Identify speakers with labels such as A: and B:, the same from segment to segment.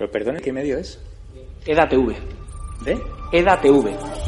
A: Pero perdone, ¿qué medio es?
B: EDATV.
A: ¿De?
B: EDATV.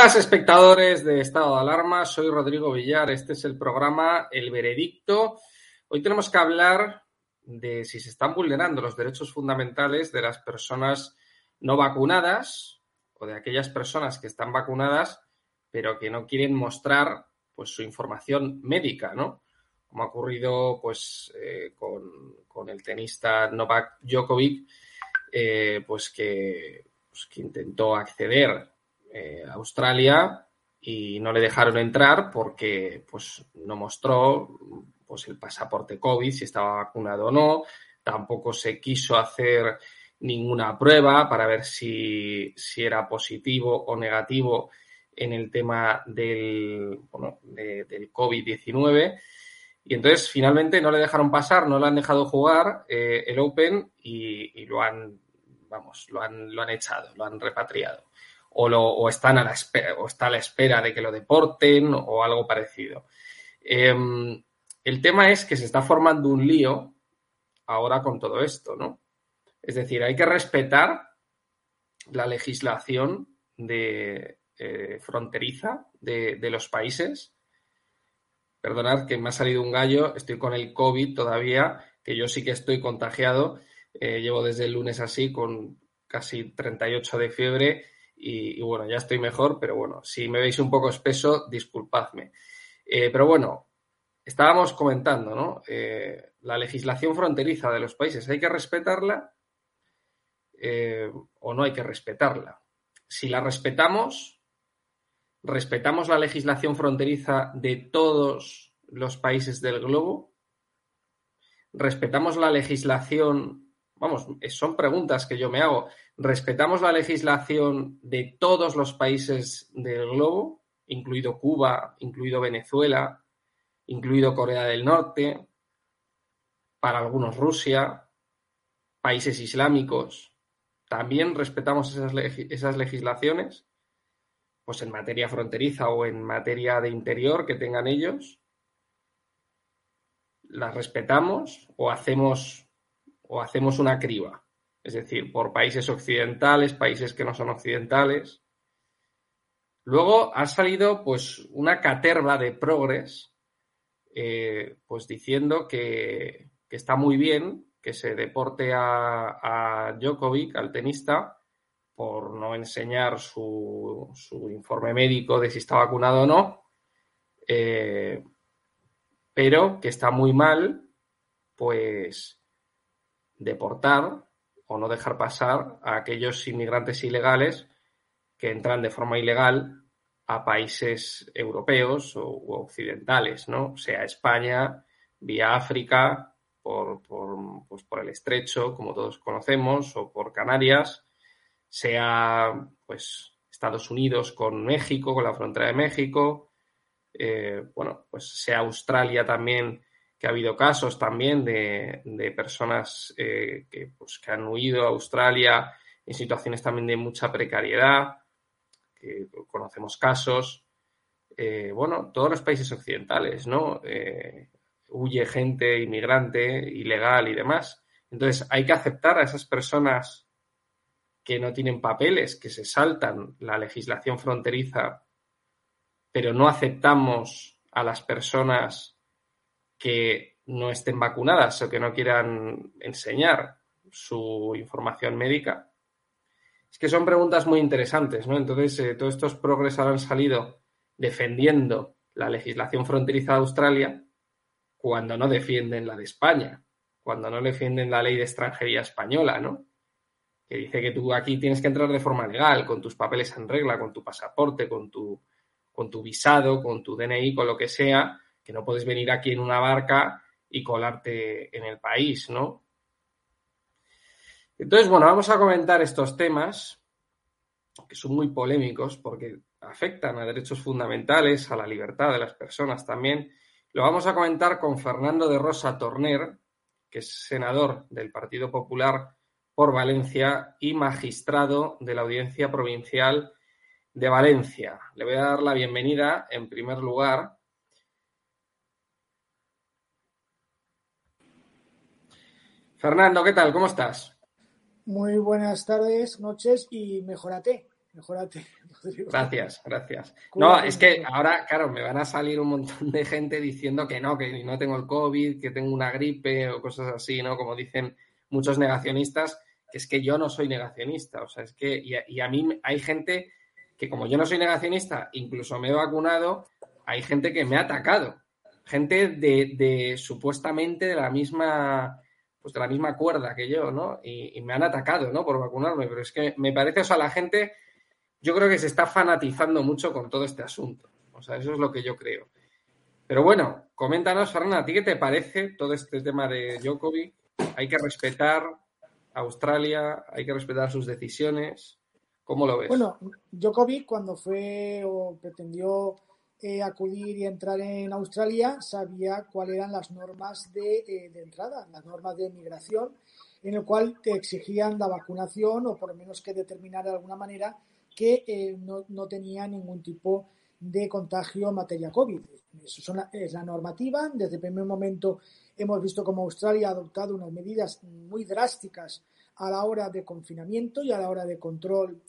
C: Buenas espectadores de Estado de Alarma, soy Rodrigo Villar, este es el programa El Veredicto. Hoy tenemos que hablar de si se están vulnerando los derechos fundamentales de las personas no vacunadas o de aquellas personas que están vacunadas pero que no quieren mostrar pues su información médica, ¿no? Como ha ocurrido pues eh, con, el tenista Novak Djokovic, eh, pues, que, pues, que, intentó acceder a Australia y no le dejaron entrar porque pues no mostró pues el pasaporte COVID, si estaba vacunado o no, tampoco se quiso hacer ninguna prueba para ver si, era positivo o negativo en el tema del, bueno, del COVID-19. Y entonces finalmente no le dejaron pasar, no le han dejado jugar eh, el Open y, lo han, vamos, lo han, lo han echado, lo han repatriado. O, lo, están a la espera, o está a la espera de que lo deporten o algo parecido. Em, el tema es que se está formando un lío ahora con todo esto, ¿no? Es decir, hay que respetar la legislación de, eh, fronteriza de, los países. Perdonad que me ha salido un gallo, estoy con el COVID todavía, que yo sí que estoy contagiado. Eh, llevo desde el lunes así, con casi 38 de fiebre y, bueno, ya estoy mejor, pero bueno, si me veis un poco espeso, disculpadme. Eh, pero bueno, estábamos comentando, ¿no? la legislación fronteriza de los países, ¿hay que respetarla eh, o no hay que respetarla? Si la respetamos, respetamos la legislación fronteriza de todos los países del globo, respetamos la legislación, vamos, son preguntas que yo me hago, respetamos la legislación de todos los países del globo, incluido Cuba, incluido Venezuela, incluido Corea del Norte, para algunos Rusia, países islámicos, también respetamos esas, esas legislaciones, pues en materia fronteriza o en materia de interior que tengan ellos, las respetamos o hacemos o hacemos una criba, es decir, por países occidentales, países que no son occidentales. Luego ha salido pues una caterva de progres, eh, pues diciendo que, que está muy bien que se deporte a, Djokovic, al tenista, por no enseñar su, informe médico de si está vacunado o no, eh, pero que está muy mal, pues, deportar o no dejar pasar a aquellos inmigrantes ilegales que entran de forma ilegal a países europeos o occidentales, ¿no? Sea España, vía África, por, pues por el estrecho, como todos conocemos, o por Canarias, sea pues Estados Unidos con México, con la frontera de México, eh, bueno, pues sea Australia también, que ha habido casos también de, personas eh, que, pues, que han huido a Australia en situaciones también de mucha precariedad, que conocemos casos. Eh, bueno, todos los países occidentales, ¿no? huye gente inmigrante, ilegal y demás. Entonces hay que aceptar a esas personas que no tienen papeles, que se saltan la legislación fronteriza, pero no aceptamos a las personas que no estén vacunadas o que no quieran enseñar su información médica. Es que son preguntas muy interesantes, ¿no? Entonces, eh, todos estos progresos han salido defendiendo la legislación fronteriza de Australia, cuando no defienden la de España, cuando no defienden la ley de extranjería española, ¿no? Que dice que tú aquí tienes que entrar de forma legal, con tus papeles en regla, con tu pasaporte, con tu, con tu visado, con tu DNI, con lo que sea, que no puedes venir aquí en una barca y colarte en el país, ¿no? Entonces, bueno, vamos a comentar estos temas que son muy polémicos porque afectan a derechos fundamentales, a la libertad de las personas también lo vamos a comentar con Fernando de Rosa Torner, que es senador del Partido Popular por Valencia y magistrado de la Audiencia Provincial de Valencia. Le voy a dar la bienvenida en primer lugar. Fernando, ¿qué tal? ¿Cómo estás?
A: Muy buenas tardes, noches y mejorate. Mejorate.
C: Gracias, gracias. No, es que ahora, claro, me van a salir un montón de gente diciendo que no, que no tengo el COVID, que tengo una gripe o cosas así, ¿no? Como dicen muchos negacionistas, que es que yo no soy negacionista. O sea, es que, y a, mí hay gente que como yo no soy negacionista, incluso me he vacunado, hay gente que me ha atacado, gente de, supuestamente de la misma pues de la misma cuerda que yo, ¿no? Y, me han atacado, ¿no? Por vacunarme, pero es que me parece, o sea, la gente, yo creo que se está fanatizando mucho con todo este asunto. O sea, eso es lo que yo creo. Pero bueno, coméntanos, Fernanda, ¿a ti qué te parece todo este tema de Djokovic? Hay que respetar Australia, hay que respetar sus decisiones. ¿Cómo lo ves?
A: Bueno, Djokovic cuando fue o pretendió eh, acudir y entrar en Australia sabía cuáles eran las normas de, eh, de, entrada, las normas de migración, en el cual te exigían la vacunación o por lo menos que determinar de alguna manera que eh, no, no, tenía ningún tipo de contagio en materia COVID. Eso es la normativa. Desde el primer momento hemos visto cómo Australia ha adoptado unas medidas muy drásticas a la hora de confinamiento y a la hora de control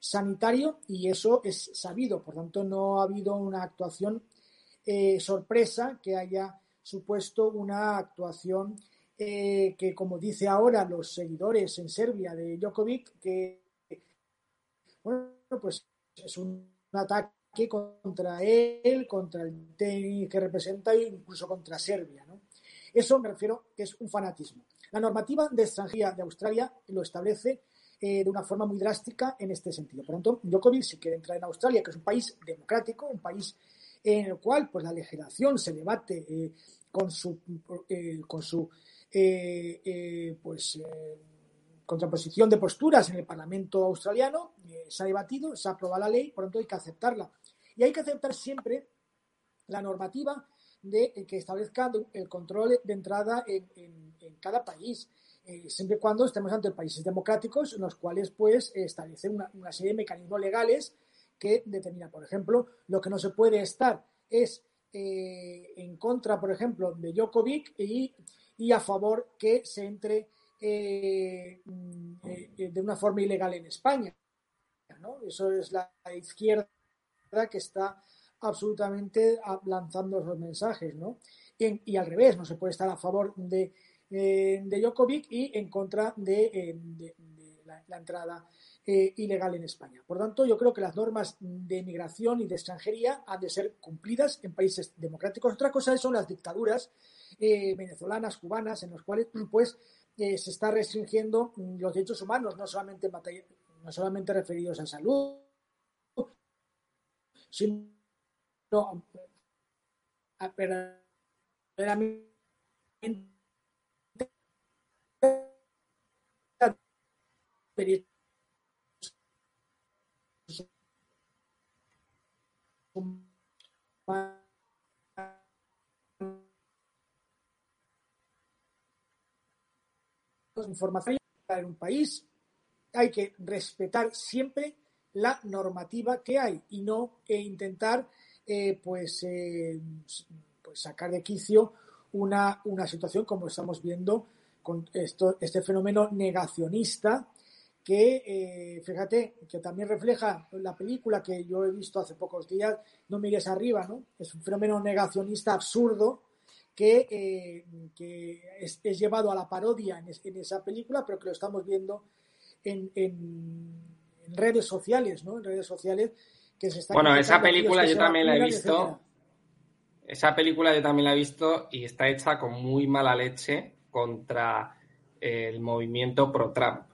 A: sanitario y eso es sabido. Por tanto, no ha habido una actuación eh, sorpresa que haya supuesto una actuación eh, que, como dice ahora los seguidores en Serbia de Djokovic, que bueno, pues es un ataque contra él, contra el tenis que representa e incluso contra Serbia. ¿no? Eso me refiero que es un fanatismo. La normativa de extranjería de Australia lo establece eh, de una forma muy drástica en este sentido. Por lo tanto, Djokovic, si quiere entrar en Australia, que es un país democrático, un país en el cual pues, la legislación se debate eh, con su, eh, con su pues, contraposición de posturas en el Parlamento australiano, se ha debatido, se ha aprobado la ley, por lo tanto hay que aceptarla. Y hay que aceptar siempre la normativa de que establezca el control de entrada en, cada país. Eh, siempre y cuando estemos ante países democráticos en los cuales pues establecen una, serie de mecanismos legales que determinan, por ejemplo, lo que no se puede estar es eh, en contra, por ejemplo, de Djokovic y, y a favor que se entre eh, de una forma ilegal en España. Eso es la izquierda que está absolutamente lanzando esos mensajes, ¿no? Y, al revés, no se puede estar a favor de, eh, de Djokovic y en contra de, eh, la, entrada eh, ilegal en España. Por tanto, yo creo que las normas de migración y de extranjería han de ser cumplidas en países democráticos. Otra cosa son las dictaduras venezolanas, cubanas, en las cuales pues se está restringiendo los derechos humanos, no solamente, no solamente referidos a salud, sino no, verdaderamente información en un país hay que respetar siempre la normativa que hay y no intentar eh, pues, eh, pues sacar de quicio una, una situación como estamos viendo con esto, este fenómeno negacionista que, eh, fíjate, que también refleja la película que yo he visto hace pocos días, No mires arriba, ¿no? Es un fenómeno negacionista absurdo que, que es, llevado a la parodia en, esa película, pero que lo estamos viendo en, en, en redes sociales, ¿no? En redes sociales
C: bueno, esa película yo también la he visto. Esa película yo también la he visto y está hecha con muy mala leche contra el movimiento pro-Trump.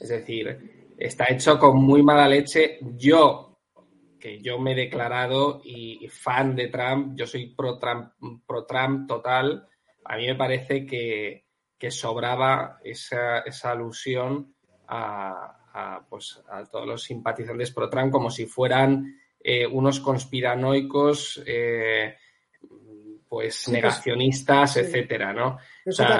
C: Es decir, está hecho con muy mala leche. Yo, que yo me he declarado y, fan de Trump, yo soy pro-Trump pro -Trump total, a mí me parece que, sobraba esa, esa alusión a, a, pues, a todos los simpatizantes pro Trump como si fueran eh, unos conspiranoicos, eh, pues negacionistas, etcétera, ¿no?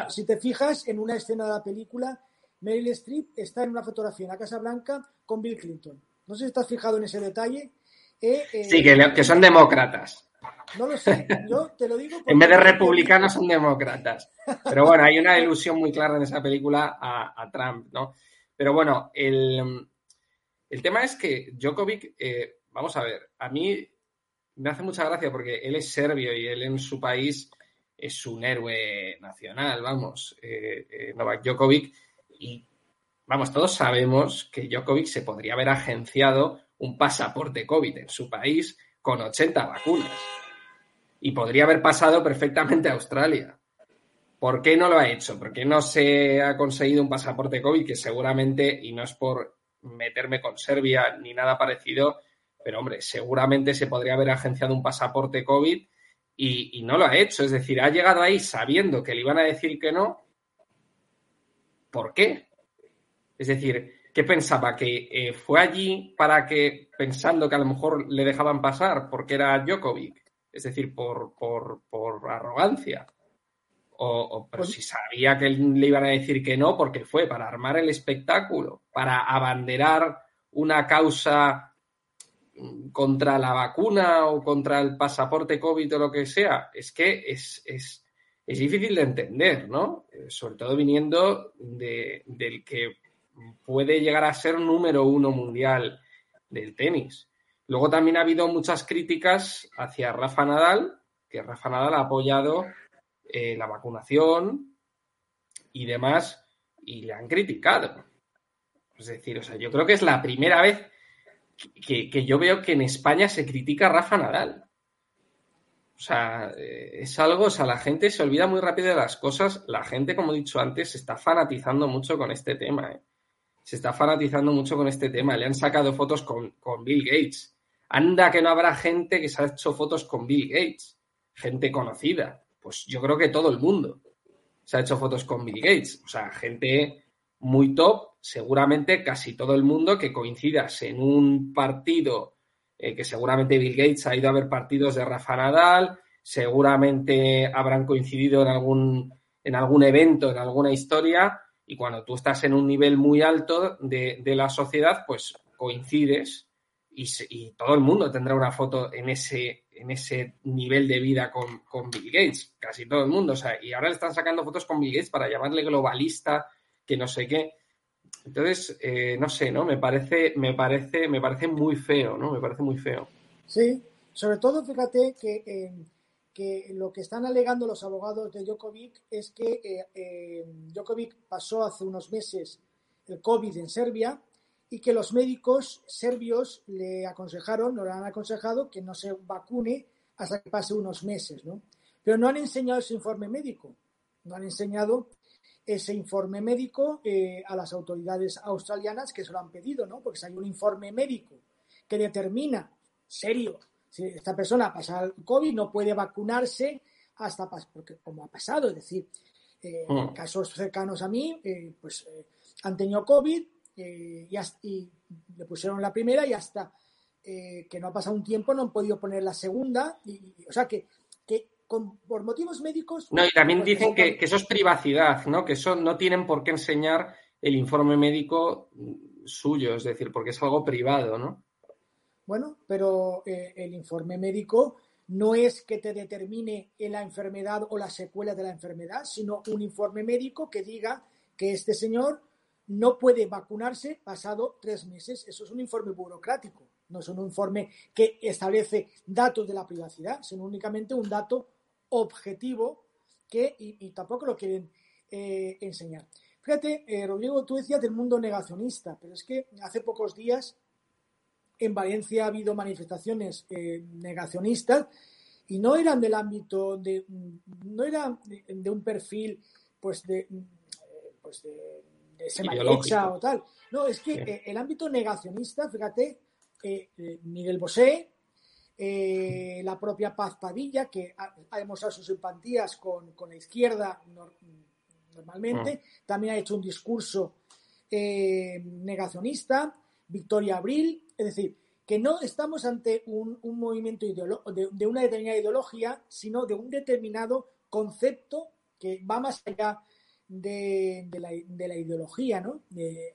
A: si te fijas en una escena de la película, Meryl Streep está en una fotografía en la Casa Blanca con Bill Clinton. No sé si estás fijado en ese detalle.
C: Eh, sí, que, son demócratas.
A: No lo sé, yo te lo digo.
C: en vez de republicanos son demócratas. Pero bueno, hay una ilusión muy clara en esa película a, a Trump, ¿no? Pero bueno, el, tema es que Djokovic, eh, vamos a ver, a mí me hace mucha gracia porque él es serbio y él en su país es un héroe nacional, vamos, eh, eh, Novak Djokovic. Y vamos, todos sabemos que Djokovic se podría haber agenciado un pasaporte COVID en su país con 80 vacunas. Y podría haber pasado perfectamente a Australia. ¿Por qué no lo ha hecho? ¿Por qué no se ha conseguido un pasaporte COVID que seguramente, y no es por meterme con Serbia ni nada parecido, pero hombre, seguramente se podría haber agenciado un pasaporte COVID y, no lo ha hecho. Es decir, ha llegado ahí sabiendo que le iban a decir que no. ¿Por qué? Es decir, ¿qué pensaba? ¿Que eh, fue allí para que, pensando que a lo mejor le dejaban pasar porque era Djokovic? Es decir, por, por, por arrogancia. O, pero pues si sabía que le iban a decir que no, porque fue para armar el espectáculo, para abanderar una causa contra la vacuna o contra el pasaporte COVID o lo que sea, es que es, es, es difícil de entender, ¿no? Eh, sobre todo viniendo de, del que puede llegar a ser número uno mundial del tenis. Luego también ha habido muchas críticas hacia Rafa Nadal, que Rafa Nadal ha apoyado eh, la vacunación y demás, y le han criticado. Es decir, o sea, yo creo que es la primera vez que, yo veo que en España se critica a Rafa Nadal. O sea, eh, es algo, o sea, la gente se olvida muy rápido de las cosas. La gente, como he dicho antes, se está fanatizando mucho con este tema. ¿eh? Se está fanatizando mucho con este tema. Le han sacado fotos con, con Bill Gates. Anda que no habrá gente que se ha hecho fotos con Bill Gates. Gente conocida pues yo creo que todo el mundo se ha hecho fotos con Bill Gates. O sea, gente muy top, seguramente casi todo el mundo que coincidas en un partido, eh, que seguramente Bill Gates ha ido a ver partidos de Rafa Nadal, seguramente habrán coincidido en algún, en algún evento, en alguna historia, y cuando tú estás en un nivel muy alto de, la sociedad, pues coincides y, y, todo el mundo tendrá una foto en ese, en ese nivel de vida con, Bill Gates, casi todo el mundo. O sea, y ahora le están sacando fotos con Bill Gates para llamarle globalista, que no sé qué. Entonces, eh, no sé, ¿no? Me parece, me parece, me parece muy feo, ¿no? Me parece muy feo.
A: Sí, sobre todo fíjate que, eh, que lo que están alegando los abogados de Djokovic es que eh, Djokovic pasó hace unos meses el COVID en Serbia y que los médicos serbios le aconsejaron, no le han aconsejado que no se vacune hasta que pase unos meses, ¿no? Pero no han enseñado ese informe médico, no han enseñado ese informe médico eh, a las autoridades australianas que se lo han pedido, ¿no? Porque si hay un informe médico que determina, serio, si esta persona pasa el COVID, no puede vacunarse hasta, porque como ha pasado, es decir, eh, mm. casos cercanos a mí, eh, pues han tenido COVID, eh, y, le pusieron la primera y hasta eh, que no ha pasado un tiempo no han podido poner la segunda. Y, o sea que, que por motivos médicos.
C: No, y también pues, dicen que, eso es privacidad, ¿no? Que eso no tienen por qué enseñar el informe médico suyo, es decir, porque es algo privado, ¿no?
A: Bueno, pero eh, el informe médico no es que te determine la enfermedad o la secuela de la enfermedad, sino un informe médico que diga que este señor no puede vacunarse pasado tres meses. Eso es un informe burocrático, no es un informe que establece datos de la privacidad, sino únicamente un dato objetivo que y, tampoco lo quieren eh, enseñar. Fíjate, eh, Rodrigo, tú decías del mundo negacionista, pero es que hace pocos días en Valencia ha habido manifestaciones eh, negacionistas y no eran del ámbito de, no eran de, un perfil pues de, pues de de o tal. No, es que el ámbito negacionista, fíjate, Miguel Bosé, la propia Paz Padilla, que ha, demostrado sus simpatías con, la izquierda normalmente, ah. también ha hecho un discurso negacionista, Victoria Abril, es decir, que no estamos ante un, movimiento de, de, una determinada ideología, sino de un determinado concepto que va más allá de, la, ideología, ¿no?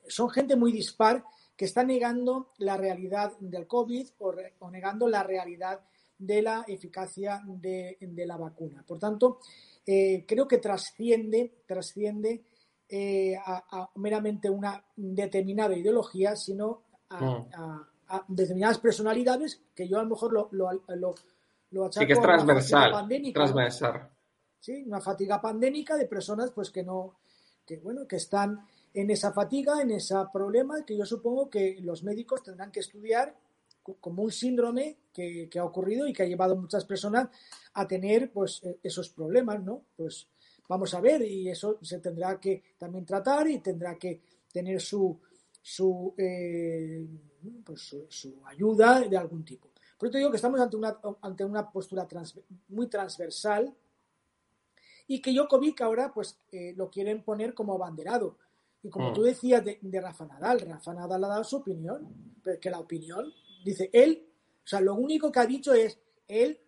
A: son gente muy dispar que está negando la realidad del COVID o, negando la realidad de la eficacia de, la vacuna. Por tanto, eh, creo que trasciende, trasciende eh, a, meramente una determinada ideología, sino a, mm. determinadas personalidades que yo a lo mejor lo, lo, lo,
C: achaco sí que es transversal, transversal.
A: ¿sí? Una fatiga pandémica de personas pues que no, que bueno, que están en esa fatiga, en ese problema, que yo supongo que los médicos tendrán que estudiar como un síndrome que, ha ocurrido y que ha llevado muchas personas a tener pues e, esos problemas, ¿no? Pues vamos a ver y eso se tendrá que también tratar y tendrá que tener su su, eh, pues su, ayuda de algún tipo. Por eso te digo que estamos ante una, ante una postura muy transversal y que Jokovic ahora pues eh, lo quieren poner como abanderado. Y como mm. tú decías de, Rafa Nadal, Rafa Nadal ha dado su opinión, pero que la opinión, dice él, o sea, lo único que ha dicho es, él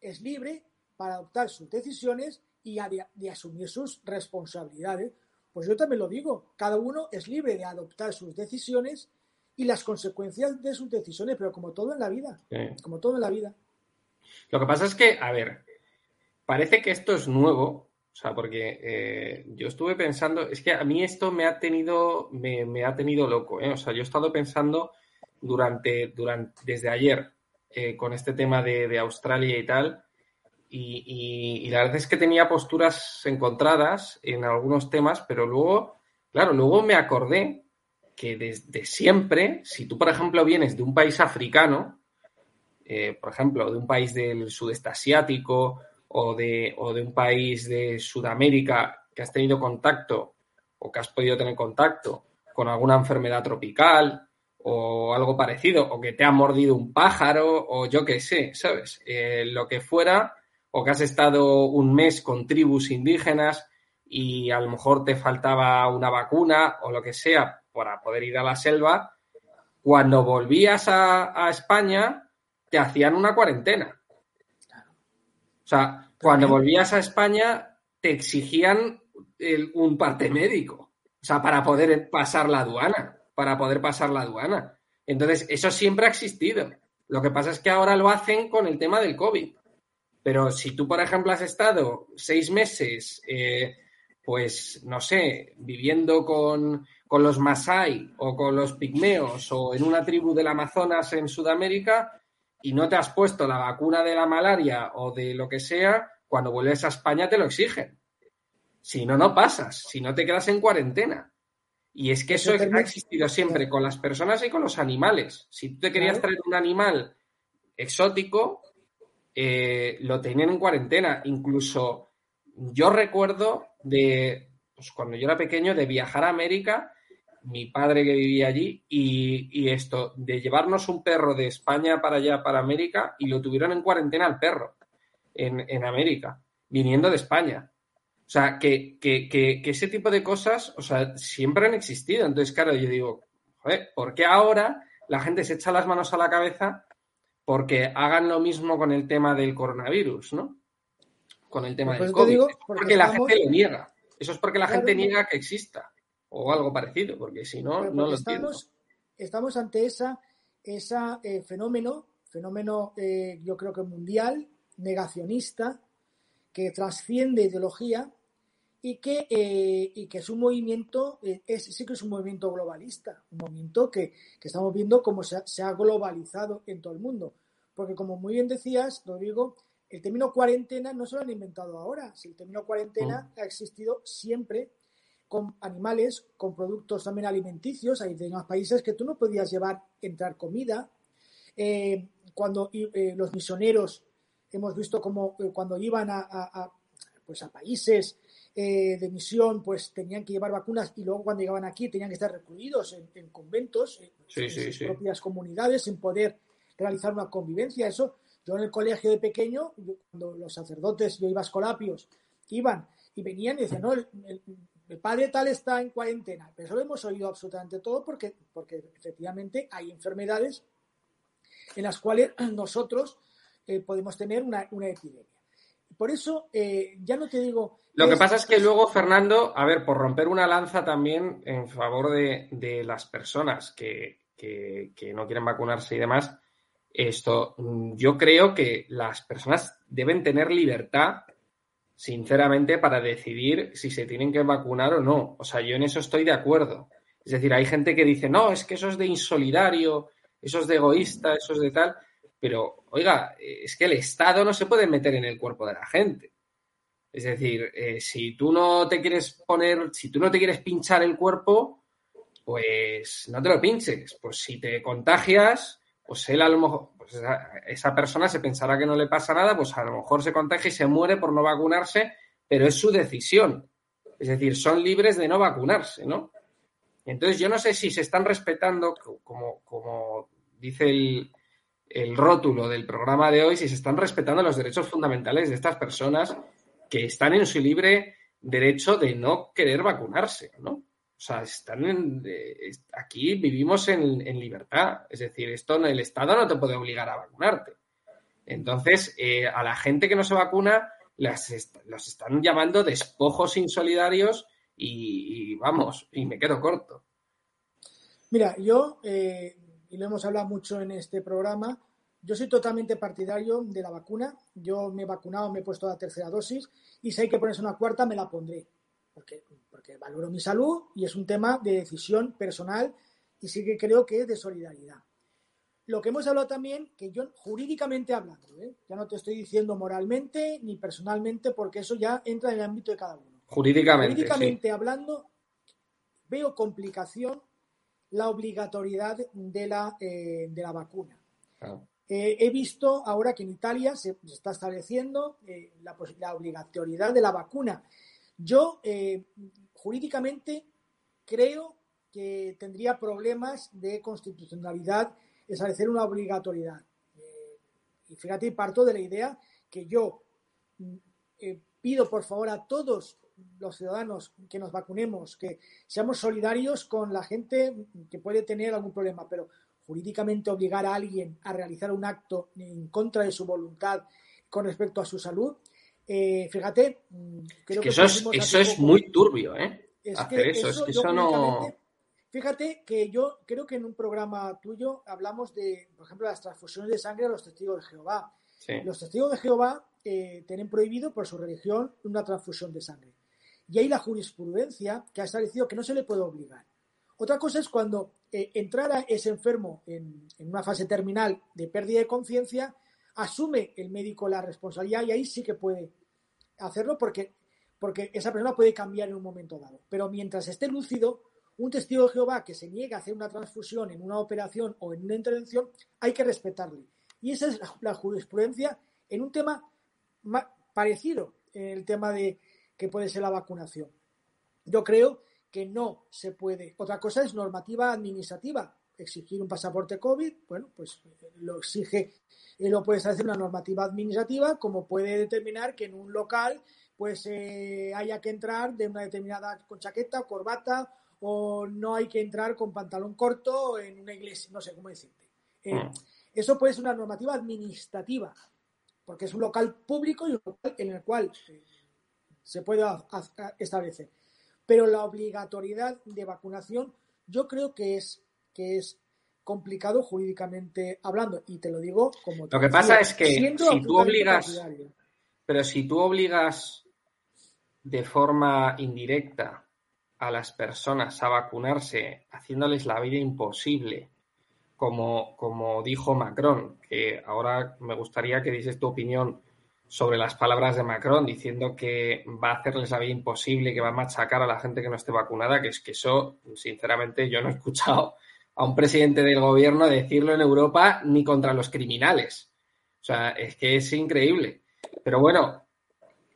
A: es libre para adoptar sus decisiones y de asumir sus responsabilidades. Pues yo también lo digo, cada uno es libre de adoptar sus decisiones y las consecuencias de sus decisiones, pero como todo en la vida, como todo en la vida.
C: Lo que pasa es que, a ver, parece que esto es nuevo, o sea, porque eh, yo estuve pensando, es que a mí esto me ha tenido, me, ha tenido loco, ¿eh? o sea, yo he estado pensando durante, durante desde ayer eh, con este tema de, Australia y tal, y, la verdad es que tenía posturas encontradas en algunos temas, pero luego, claro, luego me acordé que desde siempre, si tú, por ejemplo, vienes de un país africano, por ejemplo, de un país del sudeste asiático o de, o de un país de Sudamérica que has tenido contacto o que has podido tener contacto con alguna enfermedad tropical o algo parecido, o que te ha mordido un pájaro, o yo qué sé, ¿sabes? Eh, lo que fuera, o que has estado un mes con tribus indígenas y a lo mejor te faltaba una vacuna o lo que sea para poder ir a la selva, cuando volvías a, España te hacían una cuarentena. O sea, cuando volvías a España te exigían un parte médico, o sea, para poder pasar la aduana, para poder pasar la aduana. Entonces, eso siempre ha existido. Lo que pasa es que ahora lo hacen con el tema del COVID. Pero si tú, por ejemplo, has estado seis meses, eh, pues, no sé, viviendo con, los Masai o con los pigmeos o en una tribu del Amazonas en Sudamérica y no te has puesto la vacuna de la malaria o de lo que sea, cuando vuelves a España te lo exigen. Si no, no pasas, si no te quedas en cuarentena. Y es que eso, ha existido siempre con las personas y con los animales. Si tú te querías traer un animal exótico, eh, lo tenían en cuarentena. Incluso yo recuerdo de, pues cuando yo era pequeño, de viajar a América, mi padre que vivía allí, y, esto, de llevarnos un perro de España para allá, para América, y lo tuvieron en cuarentena al perro en, América, viniendo de España. O sea, que, que, ese tipo de cosas, o sea, siempre han existido. Entonces, claro, yo digo, joder, ¿por qué ahora la gente se echa las manos a la cabeza porque hagan lo mismo con el tema del coronavirus, ¿no? Con el tema del COVID. porque, la gente lo niega. Eso es porque la gente niega que exista o algo parecido, porque si no, no lo
A: estamos, entiendo. Estamos ante esa, esa eh, fenómeno, fenómeno eh, yo creo que mundial, negacionista, que trasciende ideología y que, eh, y que es un movimiento, es, sí que es un movimiento globalista, un movimiento que, estamos viendo cómo se se ha, globalizado en todo el mundo. Porque como muy bien decías, Rodrigo, el término cuarentena no se lo han inventado ahora. Si el término cuarentena ha existido siempre con animales, con productos también alimenticios. Hay demás países que tú no podías llevar, entrar comida. Eh, cuando eh, los misioneros hemos visto como eh, cuando iban a, pues a países de misión, pues tenían que llevar vacunas y luego cuando llegaban aquí tenían que estar recluidos en, conventos, en sus propias comunidades, sin poder realizar una convivencia. Eso, yo en el colegio de pequeño, cuando los sacerdotes, yo iba a escolapios, iban y venían y decían, no, el, padre tal está en cuarentena. Pero eso lo hemos oído absolutamente todo porque, porque efectivamente hay enfermedades en las cuales nosotros eh, podemos tener una, epidemia. Por eso, eh, ya no te digo...
C: Lo que pasa es que luego, Fernando, a ver, por romper una lanza también en favor de, las personas que, que, no quieren vacunarse y demás, esto, mm, yo creo que las personas deben tener libertad, sinceramente, para decidir si se tienen que vacunar o no. O sea, yo en eso estoy de acuerdo. Es decir, hay gente que dice, no, es que eso es de insolidario, eso es de egoísta, eso es de tal. Pero, oiga, es que el Estado no se puede meter en el cuerpo de la gente. Es decir, eh, si tú no te quieres poner, si tú no te quieres pinchar el cuerpo, pues no te lo pinches. Pues si te contagias, pues él a lo mejor, pues esa, persona se pensará que no le pasa nada, pues a lo mejor se contagia y se muere por no vacunarse, pero es su decisión. Es decir, son libres de no vacunarse, ¿no? Entonces yo no sé si se están respetando, como, como dice el, el rótulo del programa de hoy, si se están respetando los derechos fundamentales de estas personas que están en su libre derecho de no querer vacunarse, ¿no? O sea, están en, aquí vivimos en, libertad. Es decir, esto en el Estado no te puede obligar a vacunarte. Entonces, eh, a la gente que no se vacuna, las los están llamando despojos insolidarios y, vamos, y me quedo corto.
A: Mira, yo, eh, y lo hemos hablado mucho en este programa, yo soy totalmente partidario de la vacuna. Yo me he vacunado, me he puesto la tercera dosis y si hay que ponerse una cuarta, me la pondré. Porque, porque valoro mi salud y es un tema de decisión personal y sí que creo que es de solidaridad. Lo que hemos hablado también, que yo jurídicamente hablando, ¿eh? ya no te estoy diciendo moralmente ni personalmente, porque eso ya entra en el ámbito de cada uno.
C: Jurídicamente.
A: Jurídicamente hablando, veo complicación la obligatoriedad de la, eh, de la vacuna. Eh, he visto ahora que en Italia se, está estableciendo eh, la, la, obligatoriedad de la vacuna. Yo, eh, jurídicamente, creo que tendría problemas de constitucionalidad establecer una obligatoriedad. y fíjate, parto de la idea que yo mm, pido, por favor, a todos los ciudadanos que nos vacunemos, que seamos solidarios con la gente que puede tener algún problema, pero jurídicamente obligar a alguien a realizar un acto en contra de su voluntad con respecto a su salud, eh, fíjate,
C: mm, creo que, eso, es, eso es muy turbio, ¿eh? Hacer eso, es que eso no...
A: Fíjate que yo creo que en un programa tuyo hablamos de, por ejemplo, las transfusiones de sangre a los testigos de Jehová. Los testigos de Jehová eh, tienen prohibido por su religión una transfusión de sangre. Y hay la jurisprudencia que ha establecido que no se le puede obligar. Otra cosa es cuando eh, entrara ese enfermo en, una fase terminal de pérdida de conciencia, asume el médico la responsabilidad y ahí sí que puede hacerlo porque, porque esa persona puede cambiar en un momento dado. Pero mientras esté lúcido, un testigo de Jehová que se niega a hacer una transfusión en una operación o en una intervención, hay que respetarle. Y esa es la, jurisprudencia en un tema parecido, el tema de que puede ser la vacunación. Yo creo que no se puede. Otra cosa es normativa administrativa. Exigir un pasaporte COVID, bueno, pues eh, lo exige, y lo puede hacer una normativa administrativa, como puede determinar que en un local pues eh, haya que entrar de una determinada con chaqueta, corbata, o no hay que entrar con pantalón corto en una iglesia, no sé cómo decirte. Eh, mm. Eso puede ser una normativa administrativa, porque es un local público y un local en el cual se puede establecer pero la obligatoriedad de vacunación yo creo que es, que es complicado jurídicamente hablando y te lo digo como
C: lo que pasa es que si tú obligas pero si tú obligas de forma indirecta a las personas a vacunarse haciéndoles la vida imposible como, como dijo Macron que ahora me gustaría que dices tu opinión sobre las palabras de Macron diciendo que va a hacerles la vida imposible, que va a machacar a la gente que no esté vacunada, que es que eso, sinceramente, yo no he escuchado a un presidente del gobierno decirlo en Europa ni contra los criminales. O sea, es que es increíble. Pero bueno,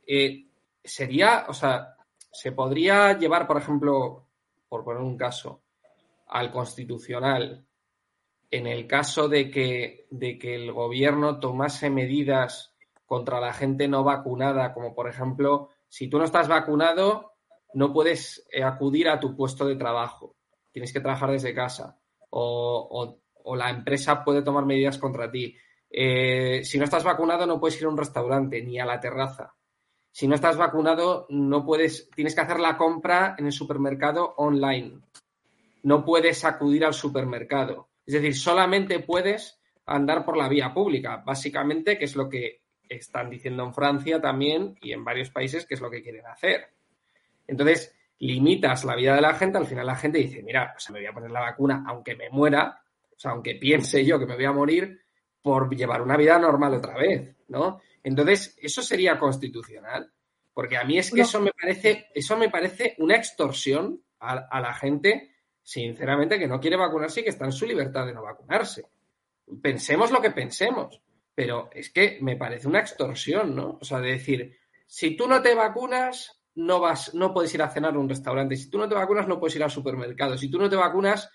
C: eh, sería, o sea, se podría llevar, por ejemplo, por poner un caso, al constitucional, en el caso de que, de que el gobierno tomase medidas contra la gente no vacunada, como por ejemplo, si tú no estás vacunado, no puedes eh, acudir a tu puesto de trabajo, tienes que trabajar desde casa o, la empresa puede tomar medidas contra ti. Eh, si no estás vacunado, no puedes ir a un restaurante ni a la terraza. Si no estás vacunado, no puedes, tienes que hacer la compra en el supermercado online. No puedes acudir al supermercado. Es decir, solamente puedes andar por la vía pública, básicamente, que es lo que están diciendo en Francia también y en varios países que es lo que quieren hacer. Entonces, limitas la vida de la gente, al final la gente dice, mira, me voy a poner la vacuna aunque me muera, o sea, aunque piense yo que me voy a morir por llevar una vida normal otra vez, ¿no? Entonces, eso sería constitucional, porque a mí es que eso me parece, eso me parece una extorsión a, a la gente, sinceramente, que no quiere vacunarse y que está en su libertad de no vacunarse. pensemos lo que pensemos, pero es que me parece una extorsión, ¿no? O sea, de decir, si tú no te vacunas, no vas, no puedes ir a cenar a un restaurante. Si tú no te vacunas, no puedes ir al supermercado. Si tú no te vacunas,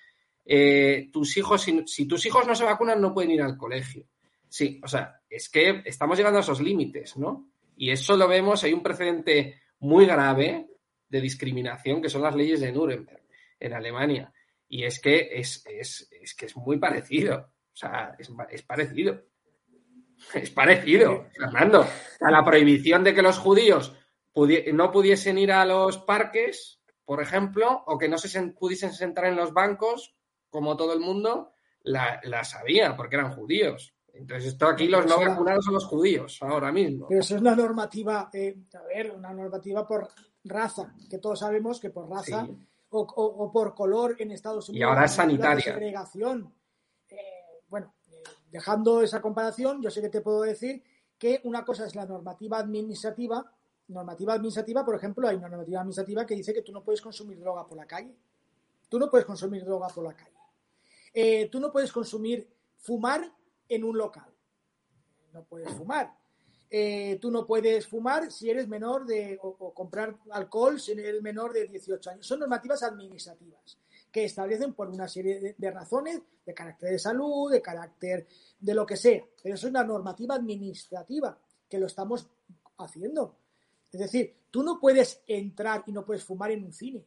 C: eh, tus hijos, si, tus hijos no se vacunan, no pueden ir al colegio. Sí, o sea, es que estamos llegando a esos límites, ¿no? Y eso lo vemos, hay un precedente muy grave de discriminación que son las leyes de Nuremberg en Alemania. Y es que es, que es muy parecido. O sea, es, es parecido. Es parecido, Fernando. A la prohibición de que los judíos no pudiesen ir a los parques, por ejemplo, o que no se pudiesen sentar en los bancos, como todo el mundo, la, sabía, porque eran judíos. Entonces, esto aquí los no vacunados son los judíos, ahora mismo.
A: Pero eso es una normativa, eh, a ver, una normativa por raza, que todos sabemos que por raza o, por color en Estados Unidos.
C: Y ahora es sanitaria.
A: Segregación. Eh, bueno, eh, dejando esa comparación, yo sé que te puedo decir que una cosa es la normativa administrativa normativa administrativa, por ejemplo, hay una normativa administrativa que dice que tú no puedes consumir droga por la calle. Tú no puedes consumir droga por la calle. Eh, tú no puedes consumir, fumar en un local. No puedes fumar. Eh, tú no puedes fumar si eres menor de, o, comprar alcohol si eres menor de 18 años. Son normativas administrativas que establecen por una serie de, de, razones de carácter de salud, de carácter de lo que sea. Pero eso es una normativa administrativa que lo estamos haciendo. Es decir, tú no puedes entrar y no puedes fumar en un cine.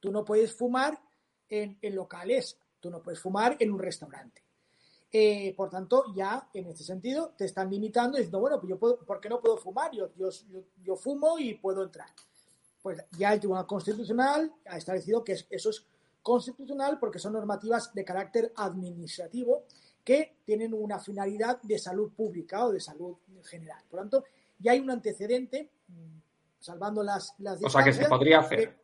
A: Tú no puedes fumar en, locales. Tú no puedes fumar en un restaurante. Eh, por tanto, ya en este sentido te están limitando diciendo, bueno, pues yo puedo, ¿por qué no puedo fumar? Yo, yo, fumo y puedo entrar. Pues ya el Tribunal Constitucional ha establecido que eso es constitucional porque son normativas de carácter administrativo que tienen una finalidad de salud pública o de salud general. Por tanto, ya hay un antecedente salvando las, las
C: O sea que se podría hacer.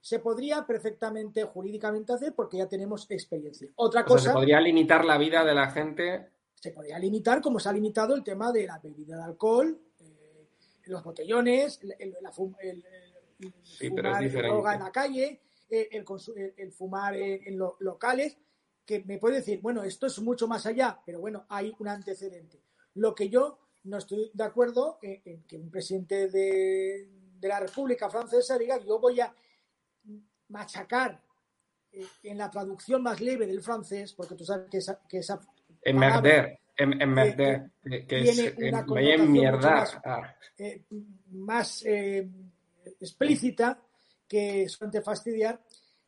A: Se podría perfectamente jurídicamente hacer porque ya tenemos experiencia. Otra cosa.
C: se podría limitar la vida de la gente.
A: Se podría limitar, como se ha limitado el tema de la bebida de alcohol, eh, los botellones, el, fumar droga en la calle, el, fumar en, los locales, que me puede decir, bueno, esto es mucho más allá, pero bueno, hay un antecedente. Lo que yo no estoy de acuerdo en, que un presidente de, la República Francesa diga yo voy a machacar eh, en la traducción más leve del francés, porque tú sabes que esa, que esa
C: Emmerder, merder, que, es una mierda.
A: más, ah. eh, más eh, explícita que suele fastidiar.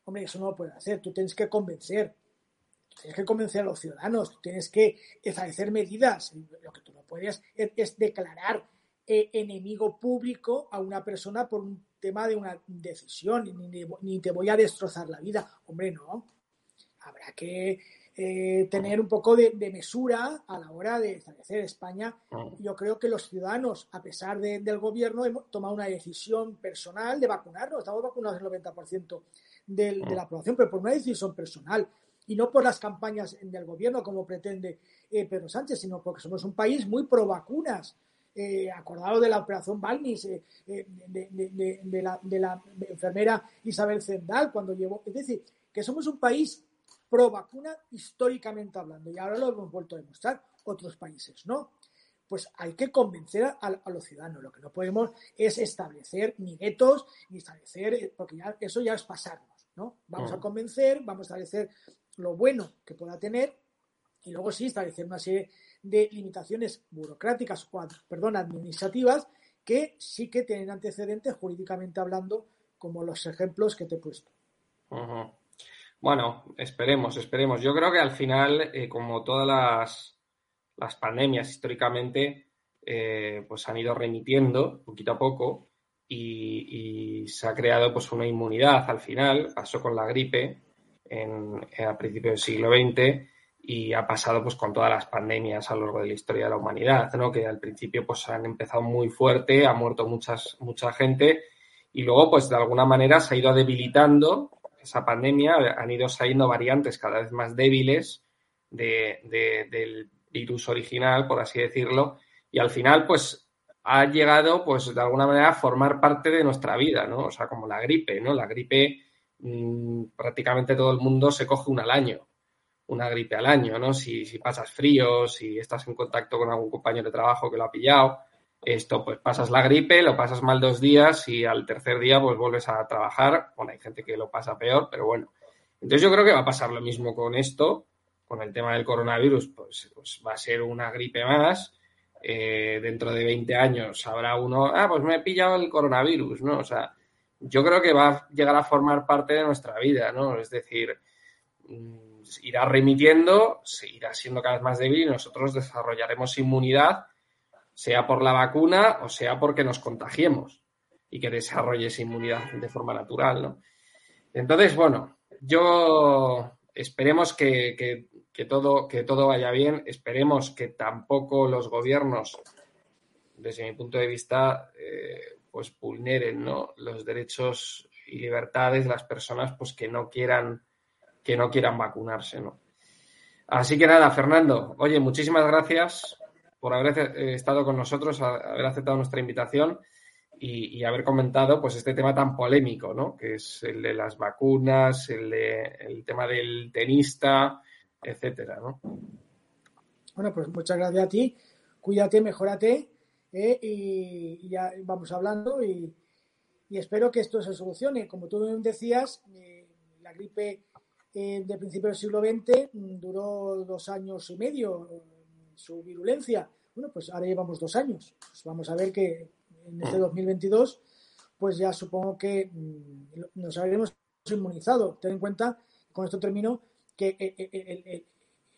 A: Hombre, eso no lo puede hacer. Tú tienes que convencer tienes que convencer a los ciudadanos, tienes que establecer medidas. Lo que tú no puedes es, declarar eh, enemigo público a una persona por un tema de una decisión, ni, te voy a destrozar la vida. Hombre, no. Habrá que eh, tener un poco de, mesura a la hora de establecer España. Yo creo que los ciudadanos, a pesar del gobierno, hemos tomado una decisión personal de vacunarnos. Estamos vacunados el 90% de la población, pero por una decisión personal y no por las campañas del gobierno como pretende eh, Pedro Sánchez, sino porque somos un país muy pro vacunas. Eh, acordado de la operación Balmis, eh, de, la, enfermera Isabel Zendal cuando llevó. Es decir, que somos un país pro vacuna históricamente hablando y ahora lo hemos vuelto a demostrar otros países, ¿no? Pues hay que convencer a, los ciudadanos. Lo que no podemos es establecer ni vetos ni establecer, porque ya, eso ya es pasarnos, ¿no? Vamos a convencer, vamos a establecer lo bueno que pueda tener y luego sí establecer una serie de limitaciones burocráticas o, perdón, administrativas que sí que tienen antecedentes jurídicamente hablando, como los ejemplos que te he puesto.
C: Bueno, esperemos, esperemos. Yo creo que al final, eh, como todas las, las pandemias históricamente, eh, pues han ido remitiendo poquito a poco y, y, se ha creado pues una inmunidad al final. Pasó con la gripe, en, a principios del siglo XX y ha pasado pues con todas las pandemias a lo largo de la historia de la humanidad, ¿no? que al principio pues han empezado muy fuerte, ha muerto mucha gente y luego pues de alguna manera se ha ido debilitando esa pandemia, han ido saliendo variantes cada vez más débiles de, del virus original, por así decirlo, y al final pues ha llegado pues de alguna manera a formar parte de nuestra vida, ¿no? O sea, como la gripe, ¿no? La gripe Mm, prácticamente todo el mundo se coge una al año. una gripe al año, ¿no? Si, si pasas frío, si estás en contacto con algún compañero de trabajo que lo ha pillado, esto pues pasas la gripe, lo pasas mal dos días y al tercer día pues vuelves a trabajar. Bueno, hay gente que lo pasa peor, pero bueno. Entonces yo creo que va a pasar lo mismo con esto, con el tema del coronavirus, pues, pues va a ser una gripe más. Eh, dentro de 20 años habrá uno, ah, pues me he pillado el coronavirus, ¿no? O sea, yo creo que va a llegar a formar parte de nuestra vida, ¿no? Es decir, mm, irá remitiendo, se irá siendo cada vez más débil y nosotros desarrollaremos inmunidad sea por la vacuna o sea porque nos contagiemos y que desarrolle esa inmunidad de forma natural, ¿no? Entonces, bueno, yo esperemos que, todo, que todo vaya bien, esperemos que tampoco los gobiernos, desde mi punto de vista, eh, pues vulneren los derechos y libertades de las personas pues que no quieran que no quieran vacunarse, ¿no? Así que nada, Fernando, oye, muchísimas gracias por haber eh, estado con nosotros, haber aceptado nuestra invitación y, haber comentado pues este tema tan polémico, ¿no? Que es el de las vacunas, el, de, el tema del tenista, etcétera, ¿no?
A: Bueno, pues muchas gracias a ti. Cuídate, mejórate eh, y, ya vamos hablando y, espero que esto se solucione. Como tú decías, eh, la gripe de principio del siglo XX duró dos años y medio su virulencia. Bueno, pues ahora llevamos dos años. Pues vamos a ver que en este 2022, pues ya supongo que mm, nos habremos inmunizado. Ten en cuenta, con esto termino, que eh, eh, eh,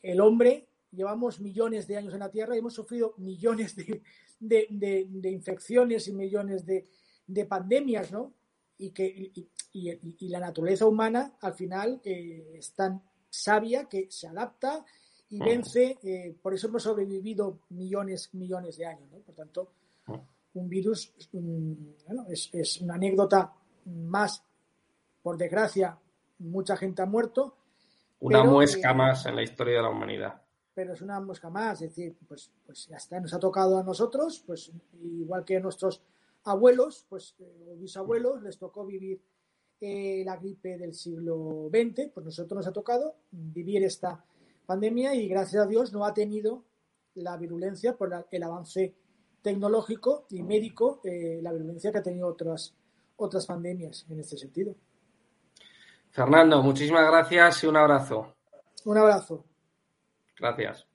A: el, hombre llevamos millones de años en la Tierra y hemos sufrido millones de, infecciones y millones de, pandemias, ¿no? Y, que, y, la naturaleza humana al final es tan sabia que se adapta y mm. vence, eh, por eso hemos sobrevivido millones, millones de años. ¿no? Por tanto, mm. un virus bueno, es, una anécdota más, por desgracia, mucha gente ha muerto.
C: Una muesca eh, más en la historia de la humanidad.
A: Pero es una muesca más, es decir, pues, pues ya está, nos ha tocado a nosotros, pues igual que a nuestros abuelos, pues eh, o bisabuelos, les tocó vivir la gripe del siglo XX, pues nosotros nos ha tocado vivir esta pandemia y gracias a Dios no ha tenido la virulencia por el avance tecnológico y médico, eh, la virulencia que ha tenido otras, otras pandemias en este sentido.
C: Fernando, muchísimas gracias y un abrazo.
A: Un abrazo.
C: Gracias.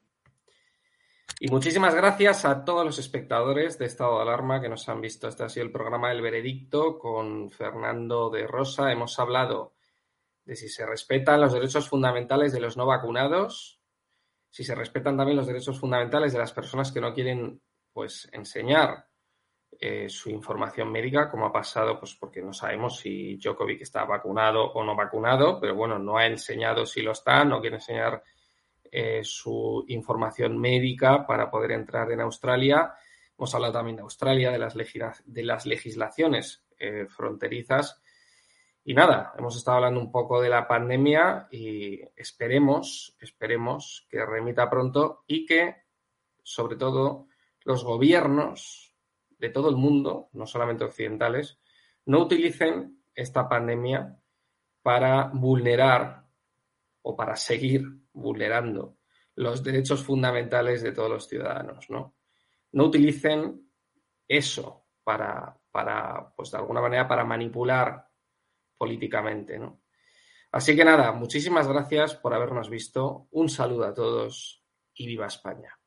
C: Y muchísimas gracias a todos los espectadores de Estado de Alarma que nos han visto. Este ha sido el programa El Veredicto con Fernando de Rosa. Hemos hablado de si se respetan los derechos fundamentales de los no vacunados, si se respetan también los derechos fundamentales de las personas que no quieren pues enseñar eh, su información médica, como ha pasado, pues porque no sabemos si Djokovic está vacunado o no vacunado, pero bueno, no ha enseñado si lo está, no quiere enseñar eh, su información médica para poder entrar en Australia. Hemos hablado también de Australia, de las, legislaciones eh, fronterizas y nada, hemos estado hablando un poco de la pandemia y esperemos, esperemos que remita pronto y que, sobre todo, los gobiernos de todo el mundo, no solamente occidentales, no utilicen esta pandemia para vulnerar o para seguir vulnerando los derechos fundamentales de todos los ciudadanos, ¿no? No utilicen eso para, para pues de alguna manera, para manipular políticamente, ¿no? Así que nada, muchísimas gracias por habernos visto. Un saludo a todos y viva España.